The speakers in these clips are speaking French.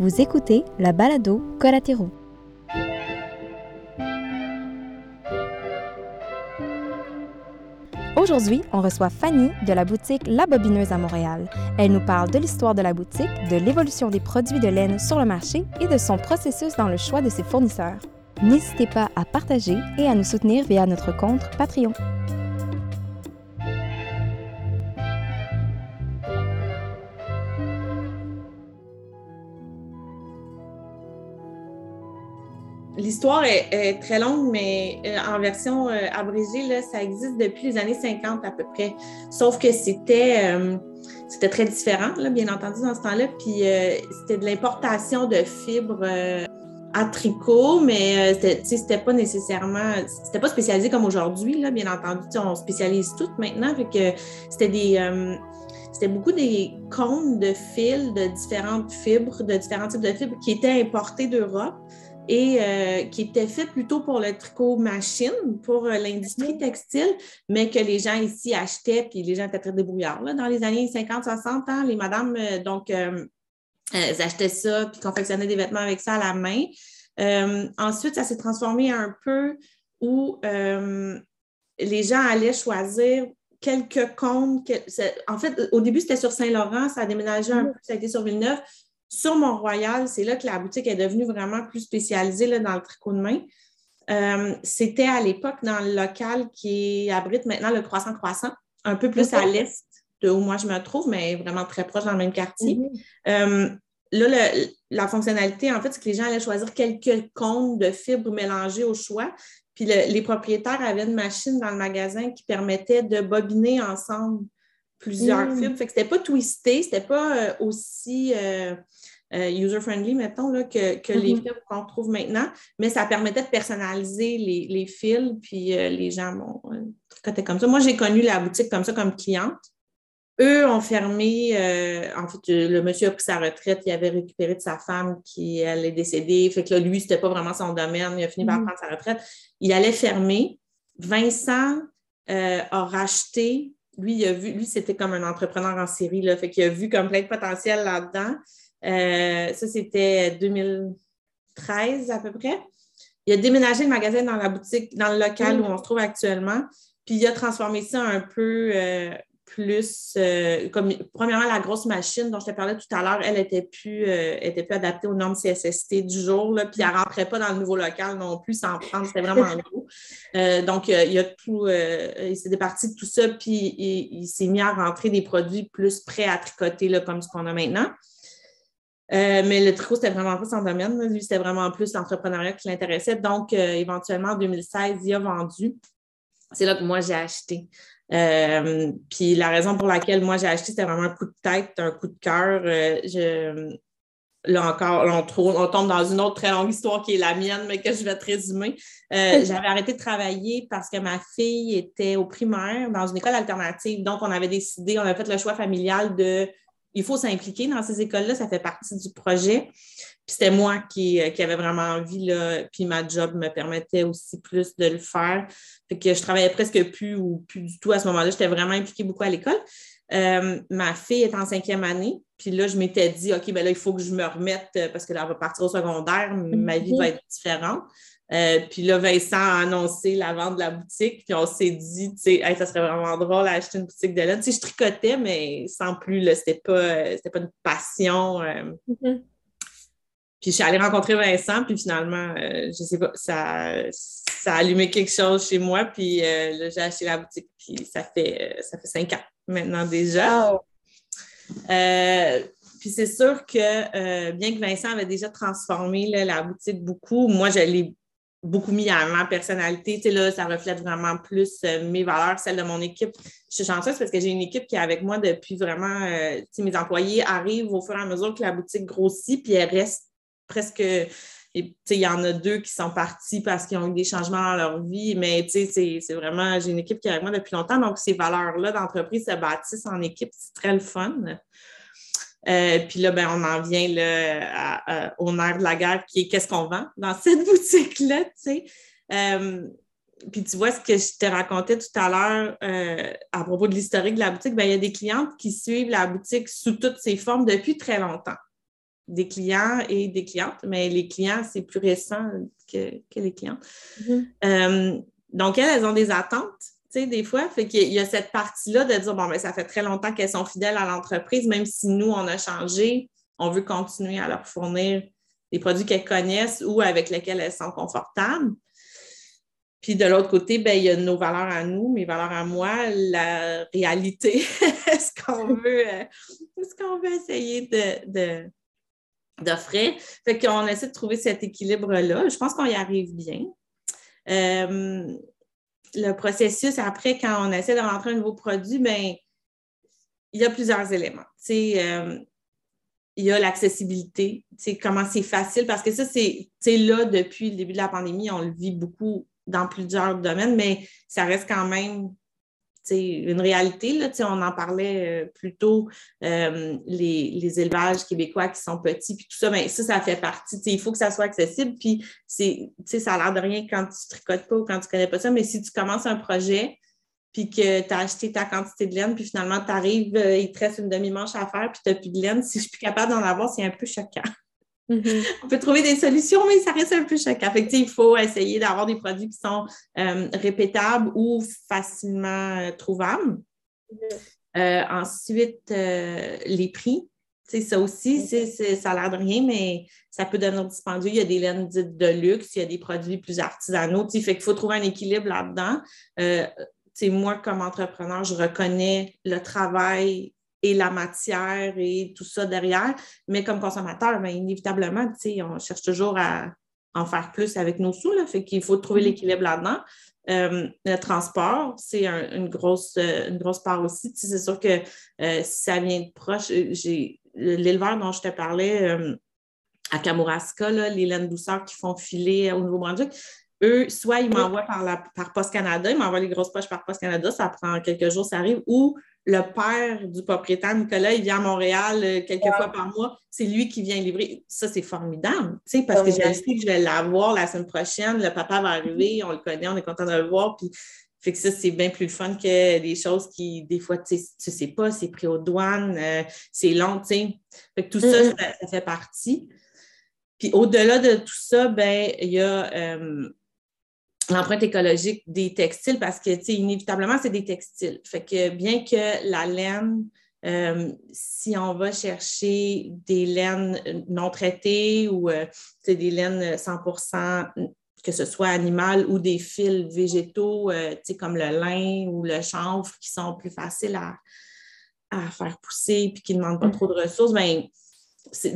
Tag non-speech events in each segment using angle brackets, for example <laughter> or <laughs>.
Vous écoutez la balado Collatéraux. Aujourd'hui, on reçoit Fanny de la boutique La Bobineuse à Montréal. Elle nous parle de l'histoire de la boutique, de l'évolution des produits de laine sur le marché et de son processus dans le choix de ses fournisseurs. N'hésitez pas à partager et à nous soutenir via notre compte Patreon. L'histoire est, très longue, mais euh, en version euh, abrégée, là, ça existe depuis les années 50 à peu près. Sauf que c'était euh, c'était très différent, là, bien entendu, dans ce temps-là. Puis c'était de l'importation de fibres à tricot, mais c'était pas nécessairement, c'était pas spécialisé comme aujourd'hui, bien entendu. On spécialise tout maintenant. Fait que c'était des c'était beaucoup des cônes de fils de différentes fibres, de différents types de fibres qui étaient importés d'Europe et euh, qui était fait plutôt pour le tricot machine, pour euh, l'industrie textile, mais que les gens ici achetaient, puis les gens étaient très débrouillards. Là, dans les années 50-60, hein, les madames, euh, donc, elles achetaient ça, puis confectionnaient des vêtements avec ça à la main. ensuite, ça s'est transformé un peu où les gens allaient choisir quelques comptes. en fait, au début, c'était sur Saint-Laurent, ça a déménagé un peu, ça a été sur Villeneuve. Sur Mont-Royal, c'est là que la boutique est devenue vraiment plus spécialisée là, dans le tricot de main. Euh, c'était à l'époque dans le local qui abrite maintenant le Croissant Croissant, un peu plus à l'est de où moi je me trouve, mais vraiment très proche dans le même quartier. Mhm. Euh, là, la fonctionnalité, en fait, c'est que les gens allaient choisir quelques comptes de fibres mélangées au choix. Puis les propriétaires avaient une machine dans le magasin qui permettait de bobiner ensemble plusieurs mm. fibres. Fait que c'était pas twisté, c'était pas euh, aussi euh, euh, user-friendly, mettons, là, que, que les mm-hmm. fibres qu'on trouve maintenant, mais ça permettait de personnaliser les, les fils, puis les gens, bon, tricotaient comme ça. Moi, j'ai connu la boutique comme ça, comme cliente. Eux ont fermé, en fait, le monsieur a pris sa retraite, il avait récupéré de sa femme qui, elle est décédée. Fait que là, lui, c'était pas vraiment son domaine, il a fini par mm-hmm. prendre sa retraite. Il allait fermer. Vincent a racheté lui, il a vu, lui, c'était comme un entrepreneur en série, là, fait qu'il a vu comme plein de potentiel là-dedans. Euh, ça, c'était 2013 à peu près. Il a déménagé le magasin dans la boutique, dans le local où on se trouve actuellement. Puis il a transformé ça un peu euh, plus euh, comme premièrement la grosse machine dont je te parlais tout à l'heure, elle était plus euh, était plus adaptée aux normes CSST du jour là, puis elle rentrait pas dans le nouveau local non plus sans prendre, c'était vraiment <laughs> gros. Euh, donc il y a tout il s'est départi de tout ça puis il, s'est mis à rentrer des produits plus prêts à tricoter là, comme ce qu'on a maintenant. mais le tricot, c'était vraiment pas son domaine. Lui, c'était vraiment plus l'entrepreneuriat qui l'intéressait. Donc, éventuellement, en 2016, il a vendu. C'est là que moi, j'ai acheté. Euh, puis la raison pour laquelle moi j'ai acheté, c'était vraiment un coup de tête, un coup de cœur. Euh, là encore, on, tombe dans une autre très longue histoire qui est la mienne, mais que je vais te résumer. Euh, <laughs> j'avais arrêté de travailler parce que ma fille était au primaire dans une école alternative. Donc, on avait décidé, on avait fait le choix familial de il faut s'impliquer dans ces écoles-là, ça fait partie du projet. Puis c'était moi qui, euh, qui, avait vraiment envie, là, puis ma job me permettait aussi plus de le faire. Fait que je travaillais presque plus ou plus du tout à ce moment-là. J'étais vraiment impliquée beaucoup à l'école. Euh, ma fille est en cinquième année, puis là, je m'étais dit, OK, ben là, il faut que je me remette euh, parce que là, elle va partir au secondaire, ma vie va être différente. puis là, Vincent a annoncé la vente de la boutique, puis on s'est dit, tu sais, ça serait vraiment drôle d'acheter une boutique de laine. Tu sais, je tricotais, mais sans plus, là, c'était pas, pas une passion. Mm-hmm. Puis je suis allée rencontrer Vincent, puis finalement, euh, je sais pas, ça, ça a allumé quelque chose chez moi, puis euh, j'ai acheté la boutique, puis ça fait, ça fait cinq ans maintenant déjà. puis c'est sûr que bien que Vincent avait déjà transformé la boutique beaucoup, moi, je l'ai beaucoup mis à ma personnalité. Tu sais, là, ça reflète vraiment plus mes valeurs, celles de mon équipe. Je suis chanceuse parce que j'ai une équipe qui est avec moi depuis vraiment. tu sais, mes employés arrivent au fur et à mesure que la boutique grossit, puis elles restent presque. Il y en a deux qui sont partis parce qu'ils ont eu des changements dans leur vie, mais c'est vraiment, j'ai une équipe qui est avec moi depuis longtemps, donc ces valeurs-là d'entreprise se bâtissent en équipe, c'est très le fun. Euh, puis là, ben, on en vient là, au nerf de la guerre qui est qu'est-ce qu'on vend dans <laughs> cette boutique-là, tu sais. Euh, puis tu vois ce que je te racontais tout à l'heure euh, à propos de l'historique de la boutique, ben, il y a des clientes qui suivent la boutique sous toutes ses formes depuis très longtemps. Des clients et des clientes, mais les clients, c'est plus récent que, les clients. Mm-hmm. Euh, donc, elles, elles ont des attentes, tu sais, des fois. Fait qu'il y a cette partie-là de dire, bon, mais ben, ça fait très longtemps qu'elles sont fidèles à l'entreprise, même si nous, on a changé, on veut continuer à leur fournir des produits qu'elles connaissent ou avec lesquels elles sont confortables. Puis de l'autre côté, ben, il y a nos valeurs à nous, mes valeurs à moi, la réalité, <laughs> qu'on veut, euh, ce qu'on veut essayer de, d'offrir. Fait qu'on essaie de trouver cet équilibre-là. Je pense qu'on y arrive bien. Euh, le processus, après, quand on essaie de rentrer un nouveau produit, bien, il y a plusieurs éléments. Euh, il y a l'accessibilité, comment c'est facile, parce que ça, c'est là, depuis le début de la pandémie, on le vit beaucoup dans plusieurs domaines, mais ça reste quand même une réalité. Là, on en parlait euh, plus tôt, euh, les, élevages québécois qui sont petits, puis tout ça, mais ça, ça fait partie. Il faut que ça soit accessible, puis ça a l'air de rien quand tu tricotes pas ou quand tu connais pas ça, mais si tu commences un projet, puis que tu as acheté ta quantité de laine, puis finalement, tu arrives, euh, il te reste une demi-manche à faire, puis tu n'as plus de laine, si je suis plus capable d'en avoir, c'est un peu choquant. Mm-hmm. On peut trouver des solutions, mais ça reste un peu choquant. Fait il faut essayer d'avoir des produits qui sont euh, répétables ou facilement euh, trouvables. Mm-hmm. Euh, ensuite, les prix. ça aussi, mm-hmm. ça a l'air de rien, mais ça peut donner dispendieux. Il y a des laines dites de luxe, il y a des produits plus artisanaux. Fait qu'il faut trouver un équilibre là-dedans. moi, comme entrepreneur, je reconnais le travail et la matière et tout ça derrière. Mais comme consommateur, bien, inévitablement, on cherche toujours à en faire plus avec nos sous. Là, fait qu'il faut trouver mm-hmm. l'équilibre là-dedans. Euh, le transport, c'est une, grosse, euh, une grosse part aussi. c'est sûr que euh, si ça vient de proche, j'ai l'éleveur dont je te parlais à Kamouraska, les laines douceurs qui font filer au Nouveau-Brunswick, eux, soit ils m'envoient par, la, par Post Canada, ils m'envoient les grosses poches par Post Canada, ça prend quelques jours, ça arrive, ou le père du propriétaire, Nicolas, il vient à Montréal euh, quelques fois par mois. C'est lui qui vient livrer. Ça, c'est formidable, parce que j'ai que je vais l'avoir la semaine prochaine. Le papa va arriver, on le connaît, on est content de le voir. Puis, fait que ça, c'est bien plus fun que des choses qui, des fois, tu sais, sais pas, c'est pris aux douanes, euh, c'est long, tu sais. Fait que tout ça, ça, fait partie. Puis au-delà de tout ça, ben, il y a euh, l'empreinte écologique des textiles parce que, tu sais, inévitablement, c'est des textiles. Fait que bien que la laine, euh, si on va chercher des laines non traitées ou euh, des laines 100% que ce soit animal ou des fils végétaux, euh, comme le lin ou le chanvre, qui sont plus faciles à, faire pousser et qui ne demandent pas mm. trop de ressources, bien,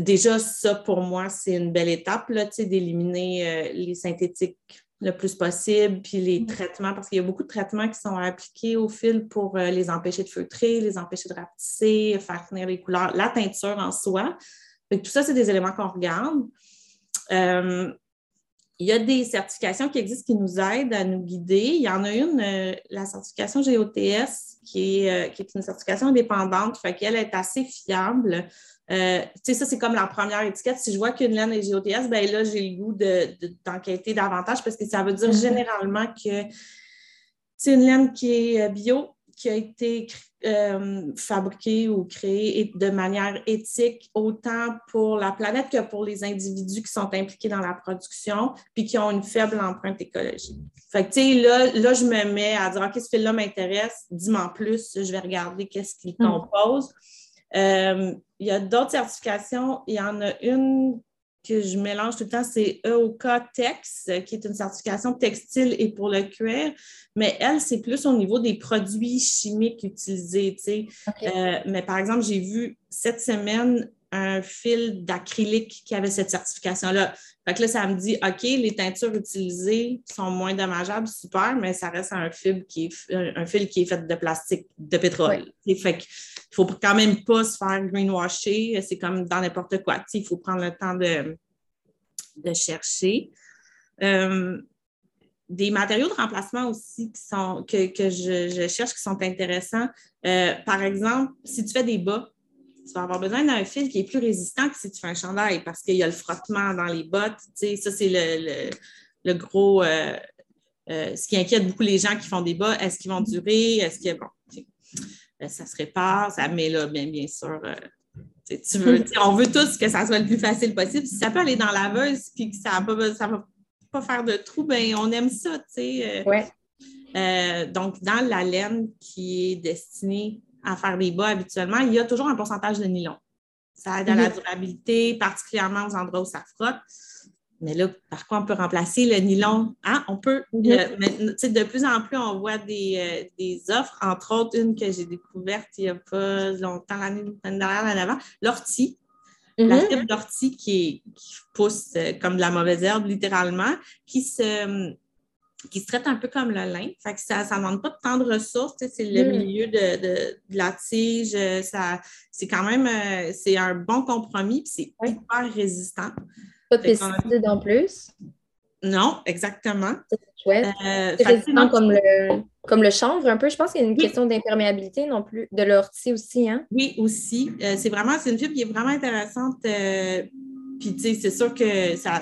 déjà ça, pour moi, c'est une belle étape d'éliminer les synthétiques le plus possible, puis les mm. traitements, parce qu'il y a beaucoup de traitements qui sont appliqués au fil pour euh, les empêcher de feutrer, les empêcher de rapetisser, faire tenir les couleurs, la teinture en soi. tout ça, c'est des éléments qu'on regarde. Euh, il y a des certifications qui existent qui nous aident à nous guider. Il y en a une, euh, la certification GOTS, qui est, qui est une certification indépendante, fait qu'elle est assez fiable. Euh, tu sais, ça, c'est comme la première étiquette. Si je vois qu'une laine est GOTS, ben là, j'ai le goût d'enquêter davantage parce que ça veut dire mm-hmm. généralement que c'est une laine qui est euh, bio, qui a été euh, fabriquée ou créée de manière éthique, autant pour la planète que pour les individus qui sont impliqués dans la production, puis qui ont une faible empreinte écologique. Fait que, tu sais, là, là, je me mets à dire, OK, ce fil-là m'intéresse, dis-moi en plus, je vais regarder qu'est-ce qu'il mm. compose. Euh, il y a d'autres certifications. Il y en a une que je mélange tout le temps, c'est EOK Tex, qui est une certification textile et pour le cuir. Mais elle, c'est plus au niveau des produits chimiques utilisés. Euh, mais par exemple, j'ai vu cette semaine un fil d'acrylique qui avait cette certification-là. Fait que là, ça me dit, OK, les teintures utilisées sont moins dommageables, super, mais ça reste un fil qui est, un fil qui est fait de plastique, de pétrole. Fait que il faut quand même pas se faire greenwasher. C'est comme dans n'importe quoi. Il faut prendre le temps de, de chercher. Euh, des matériaux de remplacement aussi qui sont, que, je, cherche qui sont intéressants. Euh, par exemple, si tu fais des bas, tu vas avoir besoin d'un fil qui est plus résistant que si tu fais un chandail parce qu'il y a le frottement dans les bottes. ça, c'est le, gros. Euh, ce qui inquiète beaucoup les gens qui font des bas. Est-ce qu'ils vont durer? Est-ce que. Ça se répare, ça met là, bien, bien sûr, euh, Tu veux, on veut tous que ça soit le plus facile possible. Si ça peut aller dans la laveuse puis que ça ne va pas faire de trou, ben on aime ça. Euh. Euh, donc, dans la laine qui est destinée à faire des bas habituellement, il y a toujours un pourcentage de nylon. Ça aide à la mhm. durabilité, particulièrement aux endroits où ça frotte. Mais là, par quoi on peut remplacer le nylon? Hein? On peut. Mhm. de plus en plus, on voit des, des, offres, entre autres une que j'ai découverte il n'y a pas longtemps, l'année dernière, l'année avant, l'ortie. La mhm. fibre d'ortie qui, pousse euh, comme de la mauvaise herbe, littéralement, qui se, qui se traite un peu comme le lin. Fait que ça ne demande pas tant de ressources. C'est le mhm. milieu de, la tige. Euh, c'est quand même euh, c'est un bon compromis, puis c'est hyper résistant. Pas de pesticides en plus. Non, exactement. C'est chouette. Euh, c'est résistant comme le, comme le chanvre un peu. Je pense qu'il y a une question d'imperméabilité non plus, de l'ortie aussi. Hein? Oui, aussi. Euh, c'est vraiment, c'est une fibre qui est vraiment intéressante. Euh, puis, tu sais, c'est sûr que ça,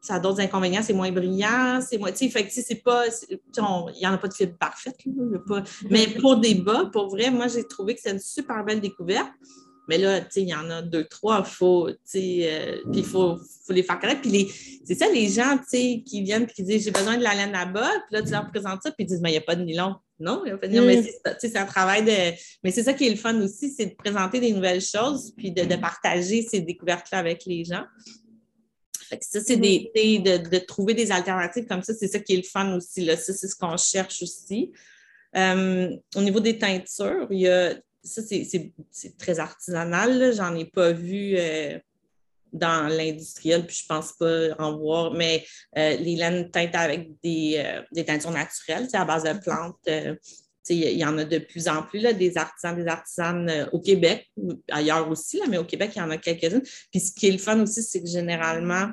ça a d'autres inconvénients, c'est moins brillant, c'est moins, tu sais, fait que c'est pas, il n'y en a pas de fibre parfaite, pas, mais pour des bas, pour vrai, moi, j'ai trouvé que c'est une super belle découverte. Mais là, il y en a deux, trois, faut, sais, euh, il faut, faut, les faire connaître. Puis c'est ça, les gens, qui viennent et qui disent j'ai besoin de la laine là-bas, puis là, tu leur présentes ça, puis ils disent mais il n'y a pas de nylon. Non, il n'y a pas de nylon. Mais mm. c'est un travail de. Mais c'est ça qui est le fun aussi, c'est de présenter des nouvelles choses, puis de, partager ces découvertes-là avec les gens. Fait que ça, c'est des, mm. de, de, trouver des alternatives comme ça, c'est ça qui est le fun aussi. Là. Ça, c'est ce qu'on cherche aussi. Euh, au niveau des teintures, il y a ça, c'est très artisanal. J'en ai pas vu euh, dans l'industriel, puis je pense pas en voir, mais euh, les laines teintes avec des, euh, des teintures naturelles, à base de plantes. il y, en a de plus en plus, là, des artisans, des artisanes au Québec, ailleurs aussi, là, mais au Québec, il y en a quelques-unes. Puis ce qui est le fun aussi, c'est que généralement,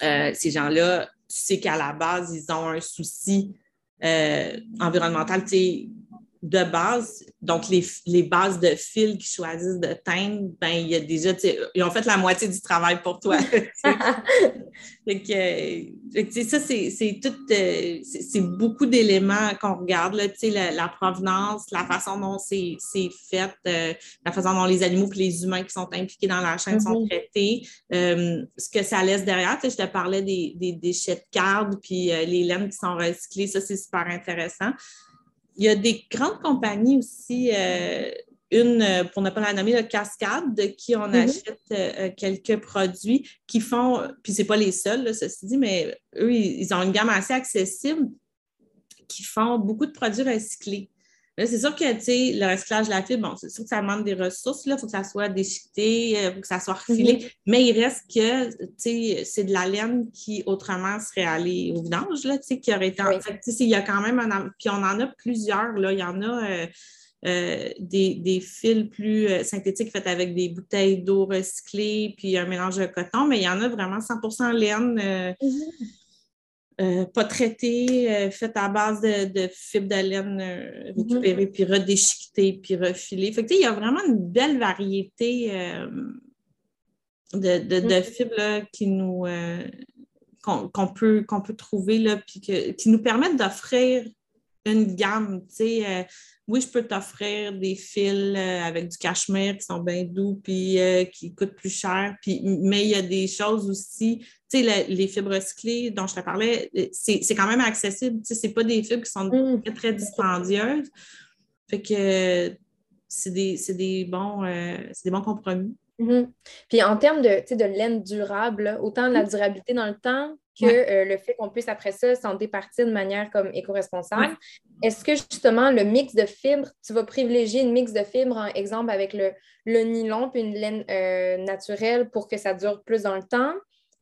ces gens-là, tu sais qu'à la base, ils ont un souci environnemental de base, donc les, les, bases de fils qu'ils choisissent de teindre, ben, il y a déjà, ils ont fait la moitié du travail pour toi. <laughs> fait que, ça, c'est tout, euh, c'est beaucoup d'éléments qu'on regarde, là, la, la, provenance, la façon dont c'est fait, euh, la façon dont les animaux et les humains qui sont impliqués dans la chaîne sont mm-hmm. traités, euh, ce que ça laisse derrière. Je te parlais des, des déchets de cartes, puis les laines qui sont recyclées, ça, c'est super intéressant. Il y a des grandes compagnies aussi, euh, une, euh, pour ne pas la nommer, la Cascade, de qui on mm-hmm. achète euh, quelques produits qui font, puis ce n'est pas les seuls, ceci dit, mais eux, ils, ont une gamme assez accessible qui font beaucoup de produits recyclés c'est sûr que le recyclage de la fibre, bon, c'est sûr que ça demande des ressources. Il faut que ça soit déchiqueté, il euh, faut que ça soit refilé. Mhm. Mais il reste que c'est de la laine qui autrement serait allée au vidange, là, qui aurait été. il y a quand même un. Puis on en a plusieurs. Là. Il y en a. Euh, euh, des, fils plus synthétiques faits avec des bouteilles d'eau recyclées, puis un mélange de coton, mais il y en a vraiment 100% laine. Mhm. Euh, pas traité, euh, fait à base de, fibres de laine euh, mhm. récupérées, puis redéchiquetées, puis refilées. Fait il y a vraiment une belle variété de, mhm. fibres qui nous qu'on peut, qu'on peut trouver là, puis qui nous permettent d'offrir une gamme. Oui, je peux t'offrir des fils avec du cachemire qui sont bien doux puis qui coûtent plus cher. Puis, mais il y a des choses aussi tu sais, les fibres recyclées dont je te parlais, c'est quand même accessible. Tu sais, c'est pas des fibres qui sont mmh. très, très dispendieuses. Fait que c'est des, des, bons, euh, des bons compromis. Mmh. Puis en termes de, de laine durable, autant de la mmh. durabilité dans le temps que euh, le fait qu'on puisse après ça s'en départir de manière comme éco-responsable. Est-ce que justement le mix de fibres, tu vas privilégier une mix de fibres, en exemple avec le, le nylon puis une laine euh, naturelle pour que ça dure plus dans le temps?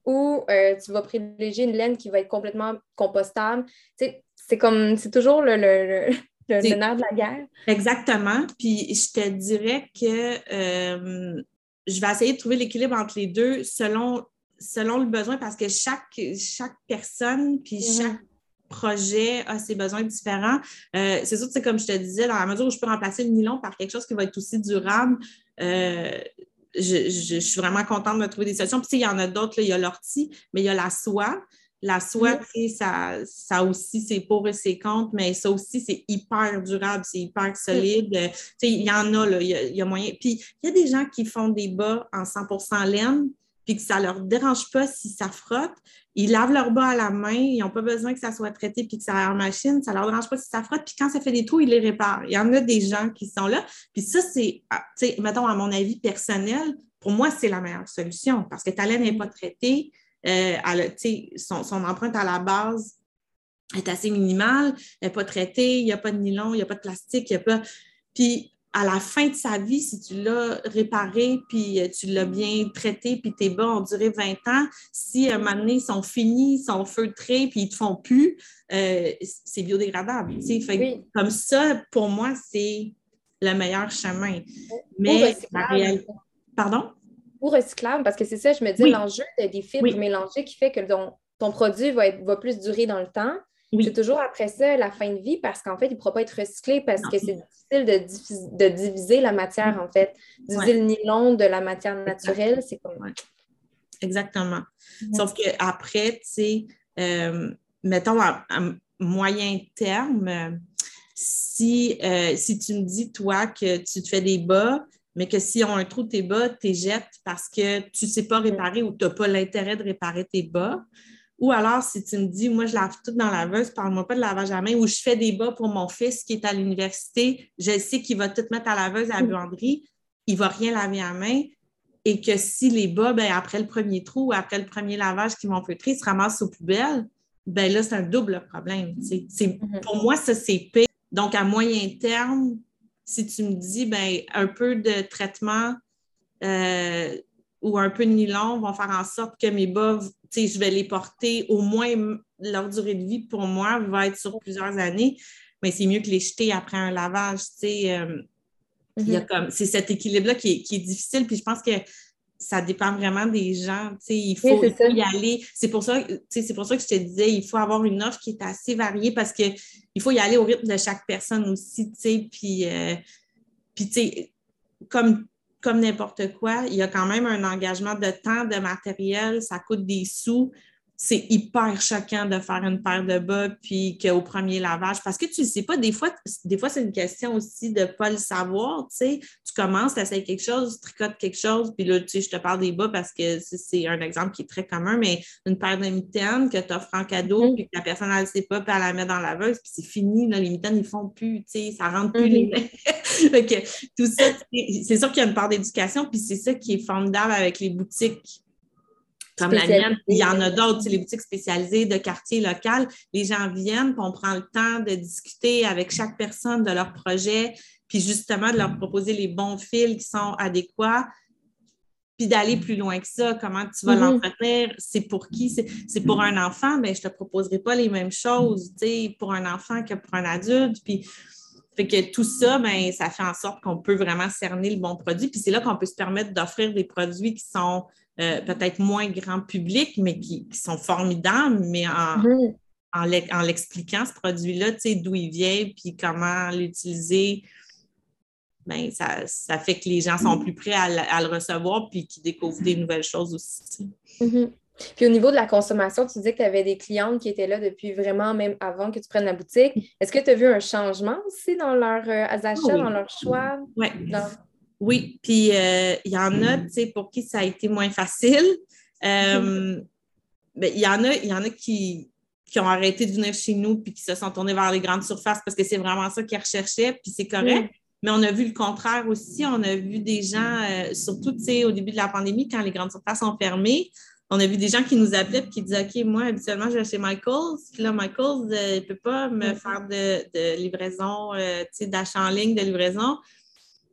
ou euh, tu vas privilégier une laine qui va être complètement compostable? C'est comme, c'est toujours le, le, le, nerf de la guerre. Exactement. Puis je te dirais que euh, je vais essayer de trouver l'équilibre entre les deux selon, selon le besoin parce que chaque, chaque personne, puis mm-hmm. chaque projet a ses besoins différents. Euh, c'est sûr, c'est comme je te disais, dans la mesure où je peux remplacer le nylon par quelque chose qui va être aussi durable, je, suis vraiment contente de trouver des solutions. Puis, il y en a d'autres, il y a l'ortie, mais il y a la soie. La soie, ça, ça aussi, c'est pour et c'est contre, mais ça aussi, c'est hyper durable, c'est hyper solide. Euh, il y en a, là, il y, a moyen. Puis, il y a des gens qui font des bas en 100% laine, puis que ça ne leur dérange pas si ça frotte. Ils lavent leur bas à la main, ils n'ont pas besoin que ça soit traité puis que ça aille en machine, ça ne leur dérange pas si ça frotte. Puis quand ça fait des trous, ils les réparent. Il y en a des gens qui sont là. Puis ça, c'est, ah, mettons, à mon avis personnel, pour moi, c'est la meilleure solution parce que ta laine n'est pas traitée. Euh, son, son, empreinte à la base est assez minimale, elle n'est pas traitée, il n'y a pas de nylon, il n'y a pas de plastique, il n'y a pas. Puis à la fin de sa vie, si tu l'as réparé, puis euh, tu l'as bien traité, puis tes bas ont duré 20 ans, si à un moment donné, ils sont finis, ils sont feutrés, puis ils te font plus, euh, c'est biodégradable. Comme ça, pour moi, c'est le meilleur chemin. Mais la réalité... Pardon? ou recyclable, parce que c'est ça, je me dis, l'enjeu des fibres mélangées qui fait que ton, produit va, être, va plus durer dans le temps. C'est toujours après ça la fin de vie parce qu'en fait, il ne pourra pas être recyclé parce que c'est difficile de, diviser la matière, en fait. Diviser le nylon de la matière naturelle, c'est comme. Exactement. Sauf qu'après, tu sais, euh, mettons à, moyen terme, si, euh, si tu me dis, toi, que tu te fais des bas, mais que si on a un trou de tes bas, tu les jettes parce que tu ne sais pas réparer ou tu n'as pas l'intérêt de réparer tes bas. Ou alors, si tu me dis, moi, je lave tout dans la laveuse, parle-moi pas de lavage à main, ou je fais des bas pour mon fils qui est à l'université, je sais qu'il va tout mettre à la laveuse à la buanderie, il ne va rien laver à main, et que si les bas, ben, après le premier trou ou après le premier lavage qui vont feutrer, se ramassent aux poubelles, ben là, c'est un double problème. Mm-hmm. Pour moi, ça, c'est pire. Donc, à moyen terme, si tu me dis, ben, un peu de traitement euh, ou un peu de nylon vont faire en sorte que mes bas, je vais les porter au moins leur durée de vie pour moi va être sur plusieurs années, mais c'est mieux que les jeter après un lavage. Euh, mm-hmm. C'est cet équilibre-là qui, qui, est difficile. Puis je pense que ça dépend vraiment des gens. Il faut, y aller. C'est pour, ça, pour ça que je te disais, il faut avoir une offre qui est assez variée parce qu'il faut y aller au rythme de chaque personne aussi. Puis, euh, puis comme, comme n'importe quoi, il y a quand même un engagement de temps, de matériel, ça coûte des sous c'est hyper choquant de faire une paire de bas puis qu'au premier lavage, parce que tu ne sais pas, des fois, des fois c'est une question aussi de ne pas le savoir, tu sais. Tu commences, tu essaies quelque chose, tu tricotes quelque chose, puis là, tu sais, je te parle des bas parce que c'est un exemple qui est très commun, mais une paire de mitaines que tu offres en cadeau, mm-hmm. puis que la personne, elle ne sait pas, puis elle la met dans la laveuse, puis c'est fini, là, les mitaines, ils ne font plus, tu sais, ça rentre plus les mm-hmm. mains. <laughs> tout ça, c'est sûr qu'il y a une part d'éducation, puis c'est ça qui est formidable avec les boutiques comme la mienne. Il y en a d'autres, les boutiques spécialisées de quartier local. Les gens viennent, puis on prend le temps de discuter avec chaque personne de leur projet, puis justement de leur proposer les bons fils qui sont adéquats, puis d'aller plus loin que ça. Comment tu vas mm-hmm. l'entretenir? C'est pour qui? C'est pour un enfant, mais ben, je ne te proposerai pas les mêmes choses pour un enfant que pour un adulte. Puis, fait que tout ça, ben, ça fait en sorte qu'on peut vraiment cerner le bon produit. Puis c'est là qu'on peut se permettre d'offrir des produits qui sont euh, peut-être moins grand public, mais qui, sont formidables, mais en, en l'expliquant, ce produit-là, tu sais, d'où il vient, puis comment l'utiliser, ben, ça, fait que les gens sont plus prêts à, le recevoir, puis qu'ils découvrent des nouvelles choses aussi. Mhm. Puis au niveau de la consommation, tu disais que tu avais des clientes qui étaient là depuis vraiment même avant que tu prennes la boutique. Est-ce que tu as vu un changement aussi dans leurs euh, achats, dans leur choix? Oui. Oui, puis euh, il y en a, tu sais, pour qui ça a été moins facile. <laughs> Euh, ben, il y en a, il y en a qui, qui ont arrêté de venir chez nous puis qui se sont tournés vers les grandes surfaces parce que c'est vraiment ça qu'ils recherchaient, puis c'est correct. Mais on a vu le contraire aussi. On a vu des gens, euh, surtout au début de la pandémie, quand les grandes surfaces ont fermé, on a vu des gens qui nous appelaient et qui disaient OK, moi, habituellement, je vais chez Michaels. Puis là, Michaels ne peut pas me faire de, de livraison, d'achat en ligne, de livraison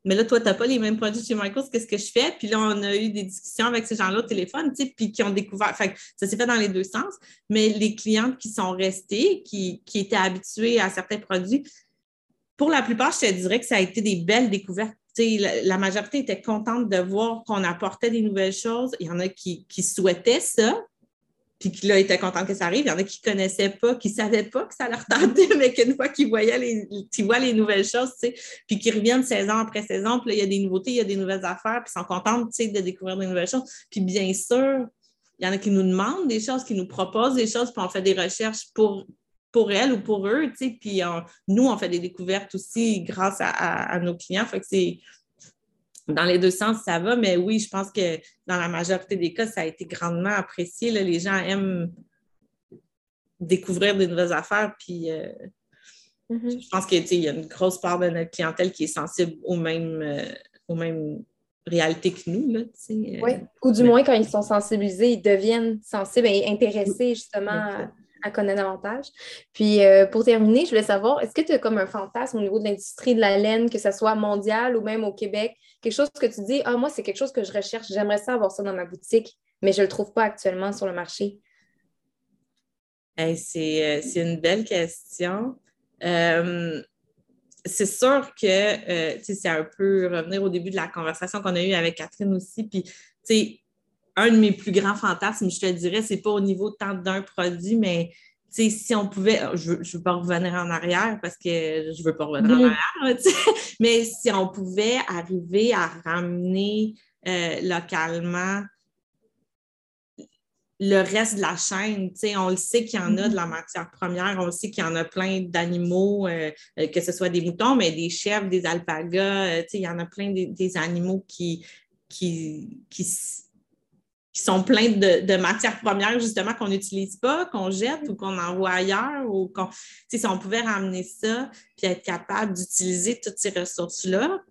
mais là, toi, tu n'as pas les mêmes produits chez Michaels, qu'est-ce que je fais? Puis là, on a eu des discussions avec ces gens-là au téléphone, tu sais, puis qui ont découvert. Fait ça s'est fait dans les deux sens. Mais les clientes qui sont restées, qui, étaient habituées à certains produits, pour la plupart, je te dirais que ça a été des belles découvertes. La, majorité était contente de voir qu'on apportait des nouvelles choses. Il y en a qui, qui souhaitaient ça, puis qui là étaient contents que ça arrive. Il y en a qui ne connaissaient pas, qui ne savaient pas que ça leur tentait, <laughs> mais qu'une fois qu'ils voyaient les, voient les nouvelles choses, puis qu'ils reviennent saison après saison, puis là, il y a des nouveautés, il y a des nouvelles affaires, puis sont contents, de découvrir des nouvelles choses. Puis bien sûr, il y en a qui nous demandent des choses, qui nous proposent des choses, puis on fait des recherches pour, pour elles ou pour eux, tu sais, puis nous, on fait des découvertes aussi grâce à, nos clients. Fait que c'est dans les deux sens, ça va, mais oui, je pense que dans la majorité des cas, ça a été grandement apprécié. Les gens aiment découvrir des nouvelles affaires, puis euh, mm-hmm. je pense qu'il y a une grosse part de notre clientèle qui est sensible aux mêmes, euh, aux mêmes réalité que nous. Là, euh, oui, ou du moins quand ils sont sensibilisés, ils deviennent sensibles et intéressés justement à, connaître davantage. Puis euh, pour terminer, je voulais savoir, est-ce que tu as comme un fantasme au niveau de l'industrie de la laine, que ce soit mondial ou même au Québec, quelque chose que tu dis, ah moi c'est quelque chose que je recherche, j'aimerais ça avoir ça dans ma boutique, mais je ne le trouve pas actuellement sur le marché? Euh, c'est une belle question c'est sûr que euh, c'est un peu revenir au début de la conversation qu'on a eue avec Catherine aussi. Puis, un de mes plus grands fantasmes, je te dirais, c'est pas au niveau tant d'un produit, mais si on pouvait, je ne veux pas revenir en arrière parce que je ne veux pas revenir en mm-hmm. arrière, <laughs> mais si on pouvait arriver à ramener euh, localement le reste de la chaîne. On le sait qu'il y en a de la matière première, on le sait qu'il y en a plein d'animaux, euh, euh, que ce soit des moutons, mais des chèvres, des alpagas, euh, il y en a plein des, animaux qui, qui, qui, sont pleins de, matières premières, justement, qu'on n'utilise pas, qu'on jette ou qu'on envoie ailleurs. Ou qu'on, si on pouvait ramener ça, puis être capable d'utiliser toutes ces ressources-là,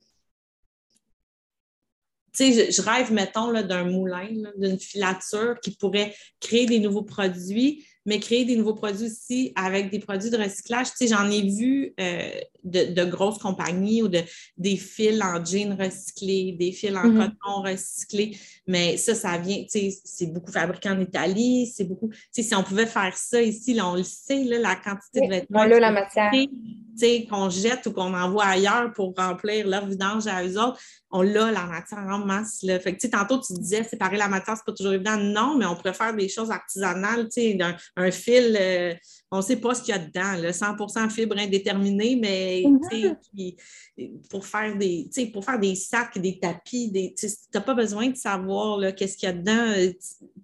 je, rêve, mettons, d'un moulin, d'une filature qui pourrait créer des nouveaux produits, mais créer des nouveaux produits aussi avec des produits de recyclage. Tu sais, j'en ai vu euh, de, grosses compagnies ou de, des fils en jeans recyclés, des fils en mm-hmm. coton recyclés, mais ça, ça vient, tu sais, c'est beaucoup fabriqué en Italie, c'est beaucoup, tu sais, si on pouvait faire ça ici, là, on le sait, là, la quantité de vêtements. la matière. Qu'on jette ou qu'on envoie ailleurs pour remplir leur vidange à eux autres on l'a la matière en masse. Là. Fait que, tantôt, tu disais séparer la matière, c'est pas toujours évident. Non, mais on pourrait faire des choses artisanales, un, un fil, euh, on ne sait pas ce qu'il y a dedans, là, 100 fibre indéterminée, mais mm-hmm. pour, faire des, pour faire des sacs, des tapis, tu n'as pas besoin de savoir qu'est-ce qu'il y a dedans, euh,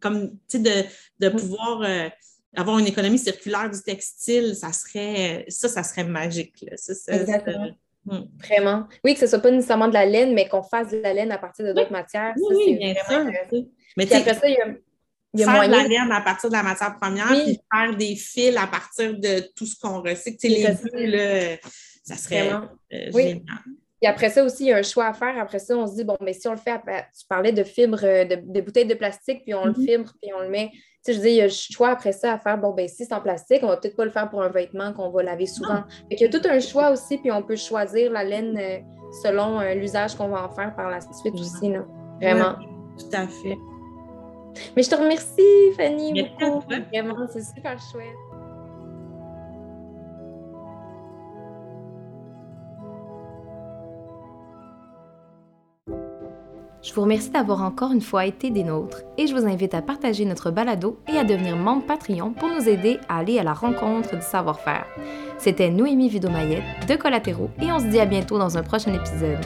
comme de, de mm. pouvoir. Euh, avoir une économie circulaire du textile, ça serait ça, ça serait magique. Exactement. Hmm. Vraiment. Oui, que ce ne soit pas nécessairement de la laine, mais qu'on fasse de la laine à partir de d'autres matières. Oui, bien sûr. Mais après ça, il y a, il y a faire de la laine à partir de la matière première, puis faire des fils à partir de tout ce qu'on recycle. les deux, là, ça serait euh, génial. Et après ça aussi, il y a un choix à faire. Après ça, on se dit, bon, mais si on le fait, tu parlais de fibres, euh, de, bouteilles de plastique, puis on le mm-hmm. fibre, puis on le met. Tu sais, je dis, il y a le choix après ça à faire, bon, ben si c'est en plastique, on va peut-être pas le faire pour un vêtement qu'on va laver souvent. il y a tout un choix aussi, puis on peut choisir la laine euh, selon euh, l'usage qu'on va en faire par la suite aussi, là. Vraiment. tout à fait. Mais je te remercie, Fanny, beaucoup. Vraiment, c'est super chouette. Je vous remercie d'avoir encore une fois été des nôtres et je vous invite à partager notre balado et à devenir membre Patreon pour nous aider à aller à la rencontre du savoir-faire. C'était Noémie Vidomayette de Collatéraux et on se dit à bientôt dans un prochain épisode.